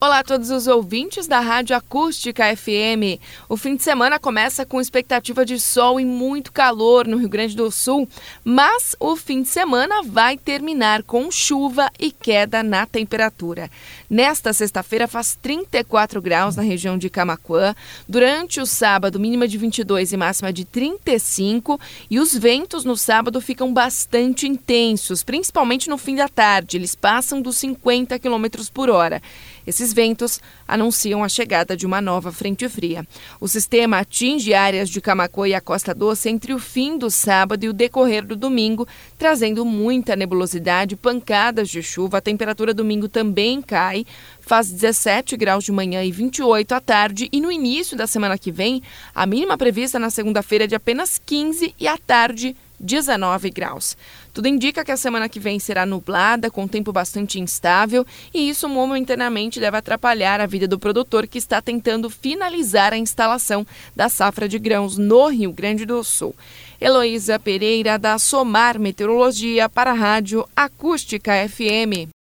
Olá a todos os ouvintes da Rádio Acústica FM. O fim de semana começa com expectativa de sol e muito calor no Rio Grande do Sul, mas o fim de semana vai terminar com chuva e queda na temperatura. Nesta sexta-feira faz 34 graus na região de Camaquã. Durante o sábado, mínima de 22 e máxima de 35, e os ventos no sábado ficam bastante intensos, principalmente no fim da tarde. Eles passam dos 50 km por hora. Esses ventos anunciam a chegada de uma nova frente fria. O sistema atinge áreas de Camacô e a Costa Doce entre o fim do sábado e o decorrer do domingo, trazendo muita nebulosidade, pancadas de chuva. A temperatura domingo também cai, faz 17 graus de manhã e 28 à tarde. E no início da semana que vem, a mínima prevista na segunda-feira é de apenas 15 e à tarde 19 graus. Tudo indica que a semana que vem será nublada, com tempo bastante instável, e isso momentaneamente deve atrapalhar a vida do produtor que está tentando finalizar a instalação da safra de grãos no Rio Grande do Sul. Heloísa Pereira, da Somar Meteorologia, para a Rádio Acústica FM.